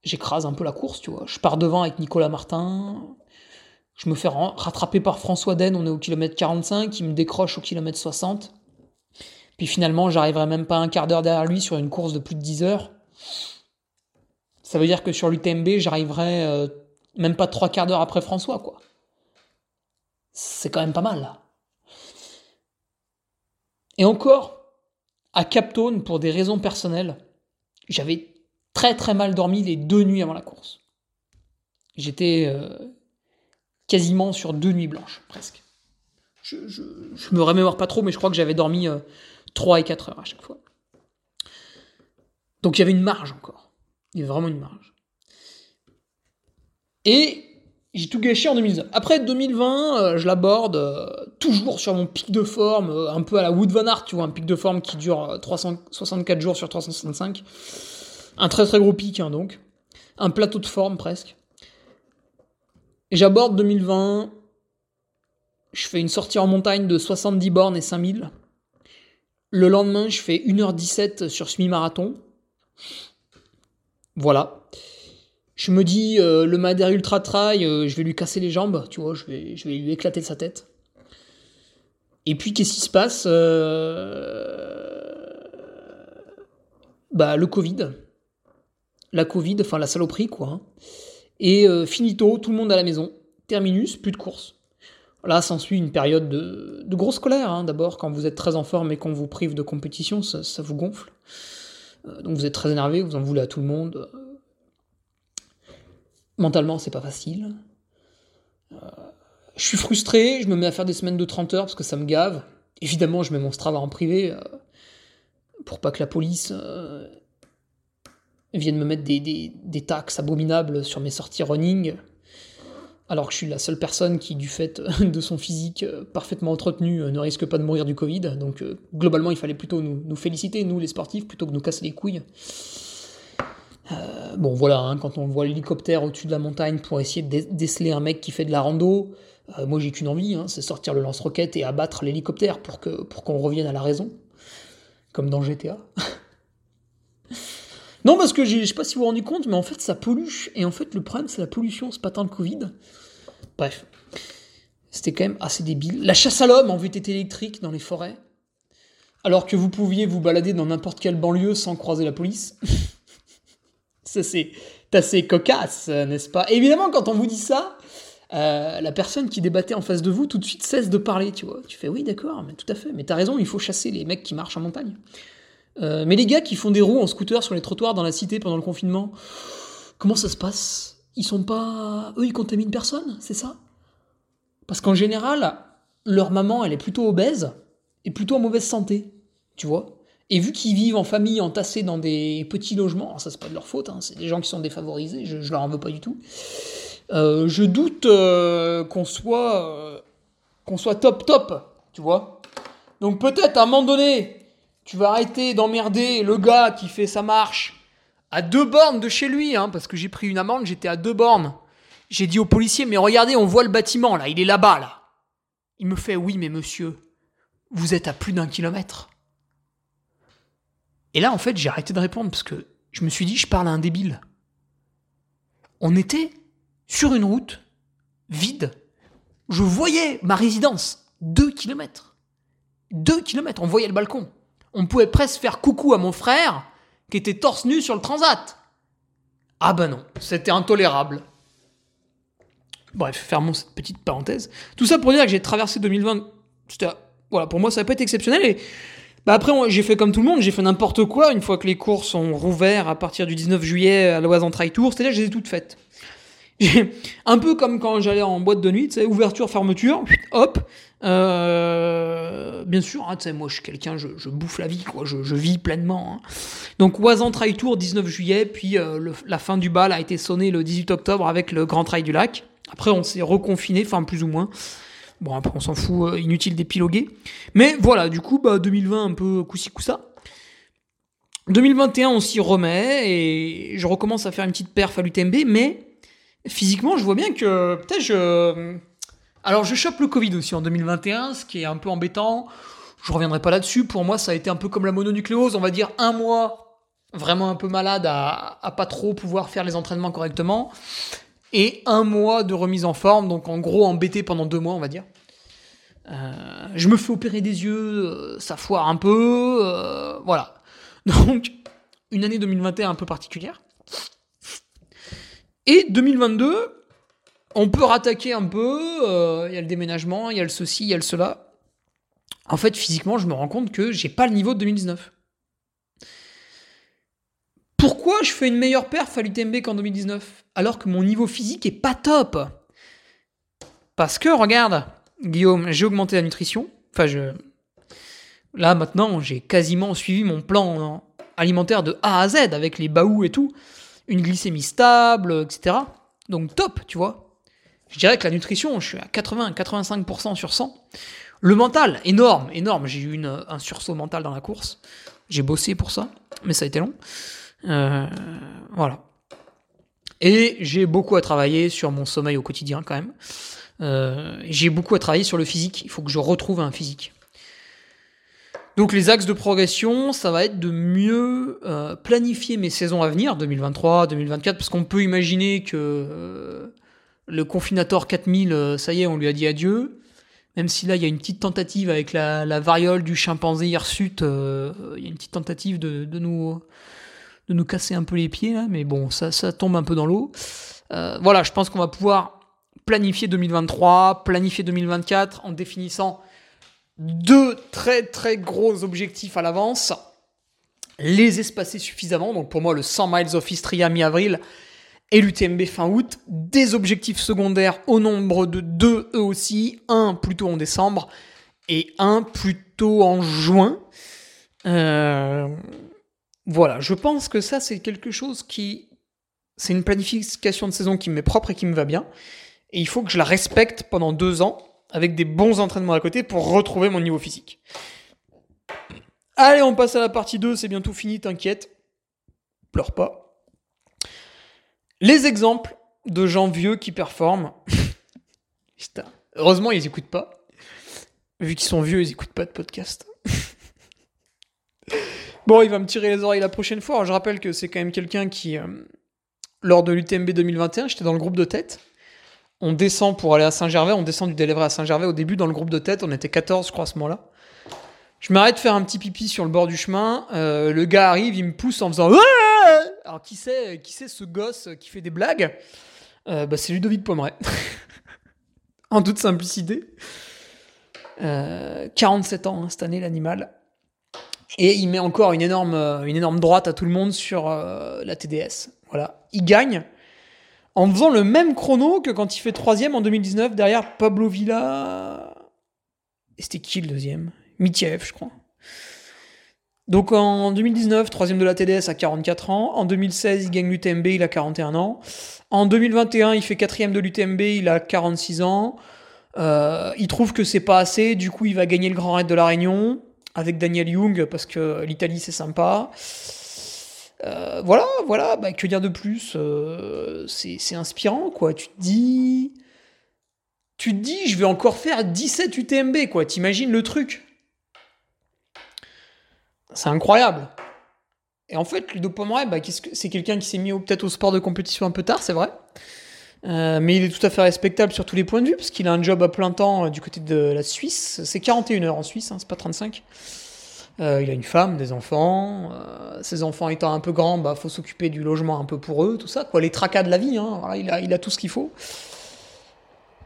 j'écrase un peu la course, tu vois. Je pars devant avec Nicolas Martin, je me fais rattraper par François Den, on est au kilomètre 45, il me décroche au kilomètre 60. Puis finalement, j'arriverai même pas un quart d'heure derrière lui sur une course de plus de 10 heures. Ça veut dire que sur l'UTMB, j'arriverai euh, même pas trois quarts d'heure après François, quoi. C'est quand même pas mal. Et encore, à Captone, pour des raisons personnelles, j'avais très très mal dormi les deux nuits avant la course. J'étais euh, quasiment sur deux nuits blanches, presque. Je, je, me remémore pas trop, mais je crois que j'avais dormi euh, 3 et 4 heures à chaque fois. Donc il y avait une marge encore. Il y avait vraiment une marge. Et j'ai tout gâché en 2019. Après 2020, euh, je l'aborde euh, toujours sur mon pic de forme, un peu à la Wood Van Aert, tu vois, un pic de forme qui dure 364 jours sur 365. Un très très gros pic, hein, donc. Un plateau de forme presque. J'aborde 2020. Je fais une sortie en montagne de 70 bornes et 5000. Le lendemain, je fais 1h17 sur semi-marathon. Voilà. Je me dis, euh, le Madère Ultra Trail, euh, je vais lui casser les jambes, tu vois, je vais, je vais lui éclater sa tête. Et puis, qu'est-ce qui se passe euh, Bah, le Covid. La Covid, enfin la saloperie, quoi. Hein. Et finito, tout le monde à la maison. Terminus, plus de course. Là, s'ensuit une période de, grosse colère. Hein. D'abord, quand vous êtes très en forme et qu'on vous prive de compétition, ça, vous gonfle. Euh, donc vous êtes très énervé, vous en voulez à tout le monde. Mentalement, c'est pas facile. Euh, je suis frustré, je me mets à faire des semaines de 30 heures parce que ça me gave. Évidemment, je mets mon Strava en privé euh, pour pas que la police vienne me mettre des, des, taxes abominables sur mes sorties running alors que je suis la seule personne qui, du fait *laughs* de son physique euh, parfaitement entretenu, euh, ne risque pas de mourir du Covid. Donc euh, globalement, il fallait plutôt nous, féliciter, nous les sportifs, plutôt que nous casser les couilles. bon voilà, hein, quand on voit l'hélicoptère au-dessus de la montagne pour essayer de déceler un mec qui fait de la rando, moi j'ai qu'une envie, hein, c'est sortir le lance-roquette et abattre l'hélicoptère pour qu'on pour qu'on revienne à la raison, comme dans GTA. *laughs* Non, parce que je sais pas si vous vous rendez compte, mais en fait, ça pollue. Et en fait, le problème, c'est la pollution, c'est pas tant le Covid. Bref. C'était quand même assez débile. La chasse à l'homme en VTT électrique dans les forêts. Alors que vous pouviez vous balader dans n'importe quelle banlieue sans croiser la police. *laughs* ça, c'est assez cocasse, n'est-ce pas? Évidemment, quand on vous dit ça, euh, la personne qui débattait en face de vous tout de suite cesse de parler, tu vois. Tu fais oui, d'accord, mais tout à fait. Mais t'as raison, il faut chasser les mecs qui marchent en montagne. Euh, mais les gars qui font des roues en scooter sur les trottoirs dans la cité pendant le confinement, comment ça se passe? Ils sont pas. Eux, ils contaminent personne, c'est ça? Parce qu'en général, leur maman, elle est plutôt obèse et plutôt en mauvaise santé, tu vois? Et vu qu'ils vivent en famille entassés dans des petits logements, ça c'est pas de leur faute, hein, c'est des gens qui sont défavorisés, je, leur en veux pas du tout. Euh, je doute euh, qu'on soit qu'on soit top top, tu vois? Donc peut-être à un moment donné, tu vas arrêter d'emmerder le gars qui fait sa marche à deux bornes de chez lui, hein, parce que j'ai pris une amende, j'étais à deux bornes. J'ai dit au policier, mais regardez, on voit le bâtiment, là, il est là-bas, là. Il me fait, oui, mais monsieur, vous êtes à plus d'un kilomètre. Et là, en fait, j'ai arrêté de répondre, parce que je me suis dit, je parle à un débile. On était sur une route vide. Je voyais ma résidence, deux kilomètres. Deux kilomètres, on voyait le balcon on pouvait presque faire coucou à mon frère qui était torse nu sur le transat. Ah ben non, c'était intolérable. Bref, fermons cette petite parenthèse. Tout ça pour dire que j'ai traversé 2020. voilà, pour moi, ça n'a pas été exceptionnel. Et bah après, j'ai fait comme tout le monde, j'ai fait n'importe quoi une fois que les courses ont rouvert à partir du 19 juillet à l'Oise en Trail Tour. C'est-à-dire que je les ai toutes faites. Un peu comme quand j'allais en boîte de nuit, ouverture, fermeture, hop. Euh, bien sûr, hein, moi je suis quelqu'un, je, bouffe la vie, quoi, je, vis pleinement. Hein. Donc Oisan Trail Tour, 19 juillet, puis euh, la fin du bal a été sonnée le 18 octobre avec le Grand Trail du Lac. Après, on s'est reconfiné, enfin plus ou moins. Bon, après, on s'en fout, euh, inutile d'épiloguer. Mais voilà, du coup, bah, 2020, un peu coussi coussa. 2021, on s'y remet et je recommence à faire une petite perf à l'UTMB, mais physiquement, je vois bien que peut-être je. Alors, je chope le Covid aussi en 2021, ce qui est un peu embêtant. Je reviendrai pas là-dessus. Pour moi, ça a été un peu comme la mononucléose, on va dire un mois vraiment un peu malade à, pas trop pouvoir faire les entraînements correctement. Et un mois de remise en forme, donc en gros embêté pendant deux mois, on va dire. Euh, je me fais opérer des yeux, euh, ça foire un peu, euh, voilà. *laughs* Donc, une année 2021 un peu particulière. Et 2022, on peut rattaquer un peu. Il y a le déménagement, il y a le ceci, il y a le cela. En fait, physiquement, je me rends compte que j'ai pas le niveau de 2019. Pourquoi je fais une meilleure perf à l'UTMB qu'en 2019 alors que mon niveau physique est pas top? Parce que regarde, Guillaume, j'ai augmenté la nutrition. Enfin, je là maintenant, j'ai quasiment suivi mon plan alimentaire de A à Z avec les baous et tout, une glycémie stable, etc. Donc top, tu vois. Je dirais que la nutrition, je suis à 80-85% sur 100. Le mental, énorme, énorme. J'ai eu un sursaut mental dans la course. J'ai bossé pour ça, mais ça a été long. Euh, voilà. Et j'ai beaucoup à travailler sur mon sommeil au quotidien quand même. Euh, j'ai beaucoup à travailler sur le physique. Il faut que je retrouve un physique. Donc les axes de progression, ça va être de mieux euh, planifier mes saisons à venir, 2023, 2024, parce qu'on peut imaginer que le confinator 4000, ça y est, on lui a dit adieu. Même si là, il y a une petite tentative avec la, variole du chimpanzé hirsute, il y a une petite tentative de, de nous de nous casser un peu les pieds, mais bon, ça, ça tombe un peu dans l'eau. Euh, voilà, je pense qu'on va pouvoir planifier 2023, planifier 2024 en définissant deux très très gros objectifs à l'avance. Les espacer suffisamment, donc pour moi le 100 miles of Istria mi-avril et l'UTMB fin août. Des objectifs secondaires au nombre de deux eux aussi, un plutôt en décembre et un plutôt en juin. Euh, voilà, je pense que ça, c'est quelque chose qui. C'est une planification de saison qui m'est propre et qui me va bien. Et il faut que je la respecte pendant deux ans, avec des bons entraînements à côté, pour retrouver mon niveau physique. Allez, on passe à la partie 2, c'est bientôt fini, t'inquiète. Pleure pas. Les exemples de gens vieux qui performent. *laughs* Heureusement, ils écoutent pas. Vu qu'ils sont vieux, ils écoutent pas de podcast. *laughs* Bon, il va me tirer les oreilles la prochaine fois. je rappelle que c'est quand même quelqu'un qui, euh, lors de l'UTMB 2021, j'étais dans le groupe de tête. On descend pour aller à Saint-Gervais, on descend du Délévré à Saint-Gervais. Au début, dans le groupe de tête, on était 14, je crois, à ce moment-là. Je m'arrête de faire un petit pipi sur le bord du chemin. Euh, le gars arrive, il me pousse en faisant Alors, qui c'est, qui c'est ce gosse qui fait des blagues euh, bah, C'est Ludovic Pomeray. *laughs* en toute simplicité. 47 ans hein, cette année, l'animal. Et il met encore une énorme, euh, une énorme droite à tout le monde sur euh, la TDS. Voilà. Il gagne en faisant le même chrono que quand il fait troisième en 2019 derrière Pablo Villa. Et c'était qui le deuxième? Mitiev, je crois. Donc en 2019, troisième de la TDS à 44 ans. En 2016, il gagne l'UTMB, il a 41 ans. En 2021, il fait quatrième de l'UTMB, il a 46 ans. Euh, il trouve que c'est pas assez, du coup il va gagner le Grand Raid de la Réunion avec Daniel Young parce que l'Italie c'est sympa. Euh, voilà, voilà, bah, que dire de plus? Euh, C'est inspirant, quoi. Tu te dis. Tu te dis, je vais encore faire 17 UTMB, quoi. T'imagines le truc? C'est incroyable. Et en fait, Ludo Pomeray, bah, c'est quelqu'un qui s'est mis peut-être au sport de compétition un peu tard, c'est vrai. Euh, mais il est tout à fait respectable sur tous les points de vue, parce qu'il a un job à plein temps euh, du côté de la Suisse. C'est 41 heures en Suisse, hein, c'est pas 35. Euh, il a une femme, des enfants. ses enfants étant un peu grands, bah faut s'occuper du logement un peu pour eux, tout ça. Les tracas de la vie, hein, il a tout ce qu'il faut.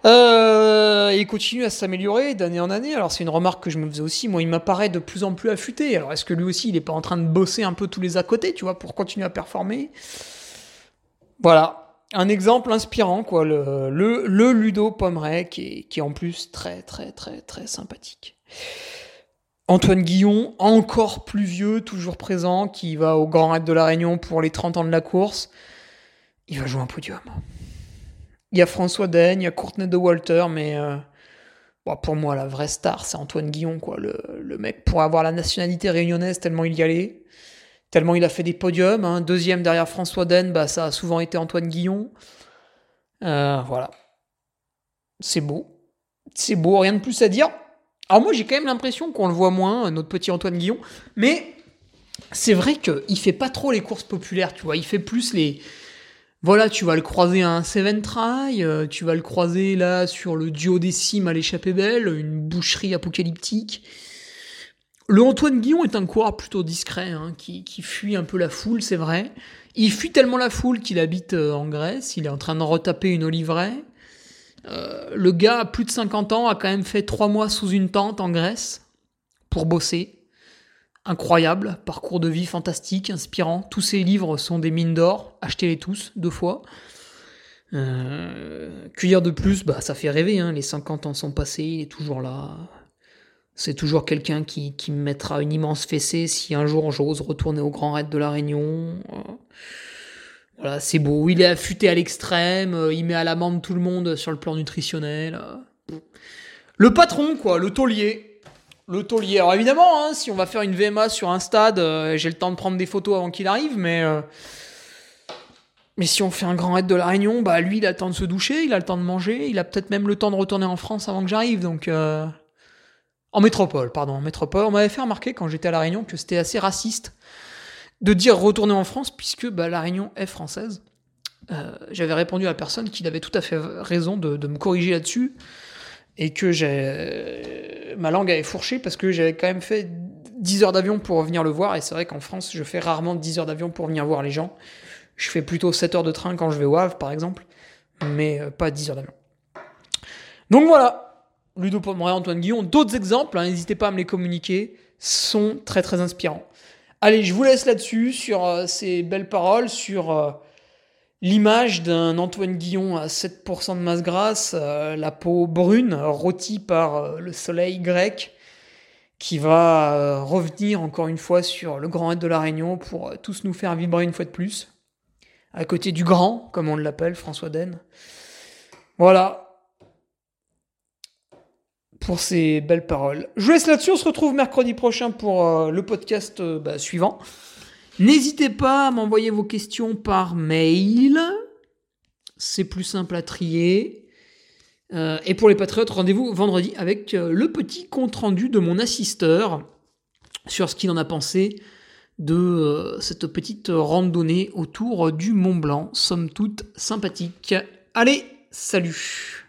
Et il continue à s'améliorer d'année en année. Alors c'est une remarque que je me faisais aussi. Moi, il m'apparaît de plus en plus affûté. Alors est-ce que lui aussi, il n'est pas en train de bosser un peu tous les à côté, tu vois, pour continuer à performer? Voilà un exemple inspirant, quoi, le, le, Ludo Pomeray, qui est, qui est en plus très, très, très, très sympathique. Antoine Guillon, encore plus vieux, toujours présent, qui va au Grand Raid de la Réunion pour les 30 ans de la course. Il va jouer un podium. Il y a François Daigne, il y a Courtenay de Walter, mais euh, pour moi, la vraie star, c'est Antoine Guillon, quoi. Le, mec, pour avoir la nationalité réunionnaise, tellement il y allait tellement il a fait des podiums. Hein. Deuxième derrière François Den, bah, ça a souvent été Antoine Guillon. Euh, voilà. C'est beau. C'est beau, rien de plus à dire. Alors moi j'ai quand même l'impression qu'on le voit moins, notre petit Antoine Guillon, mais c'est vrai qu'il fait pas trop les courses populaires, tu vois, il fait plus les... Voilà, tu vas le croiser à un Seven Try, euh, tu vas le croiser là sur le duo des cimes à l'échappée belle, une boucherie apocalyptique Le Antoine Guillon est un coureur plutôt discret, hein, qui, fuit un peu la foule, c'est vrai. Il fuit tellement la foule qu'il habite euh, en Grèce, il est en train de retaper une oliveraie. Euh, le gars, à plus de 50 ans, a quand même fait 3 mois sous une tente en Grèce pour bosser. Incroyable, parcours de vie fantastique, inspirant. Tous ses livres sont des mines d'or, achetez-les tous, deux fois. Euh, cuillère de plus, bah ça fait rêver, hein. les 50 ans sont passés, il est toujours là. C'est toujours quelqu'un qui, qui, me mettra une immense fessée si un jour j'ose retourner au Grand Raid de la Réunion. Euh, voilà, c'est beau. Il est affûté à l'extrême, euh, il met à l'amende tout le monde sur le plan nutritionnel. Euh. Le patron, quoi, le taulier. Le taulier. Alors évidemment, hein, si on va faire une VMA sur un stade, j'ai le temps de prendre des photos avant qu'il arrive, mais. Mais si on fait un grand raid de la Réunion, bah lui, il a le temps de se doucher, il a le temps de manger, il a peut-être même le temps de retourner en France avant que j'arrive, donc. En métropole, pardon, en métropole. On m'avait fait remarquer quand j'étais à La Réunion que c'était assez raciste de dire retourner en France puisque bah, La Réunion est française. Euh, j'avais répondu à la personne qu'il avait tout à fait raison de, me corriger là-dessus et que j'ai ma langue avait fourché parce que j'avais quand même fait 10 heures d'avion pour venir le voir et c'est vrai qu'en France je fais rarement 10 heures d'avion pour venir voir les gens. Je fais plutôt 7 heures de train quand je vais au Havre par exemple, mais euh, pas 10 heures d'avion. Donc voilà, Ludo Pomeray, Antoine Guillon, d'autres exemples, hein, n'hésitez pas à me les communiquer, sont très très inspirants. Allez, je vous laisse là-dessus, sur euh, ces belles paroles, sur euh, l'image d'un Antoine Guillon à 7% de masse grasse, euh, la peau brune, rôtie par le soleil grec, qui va revenir encore une fois sur le grand aide de la Réunion pour tous nous faire vibrer une fois de plus, à côté du grand, comme on l'appelle, François Den. Voilà, pour ces belles paroles. Je laisse là-dessus, on se retrouve mercredi prochain pour euh, le podcast euh, bah, suivant. N'hésitez pas à m'envoyer vos questions par mail, c'est plus simple à trier. Euh, et pour les patriotes, rendez-vous vendredi avec le petit compte-rendu de mon assisteur sur ce qu'il en a pensé de cette petite randonnée autour du Mont Blanc, somme toute sympathique. Allez, salut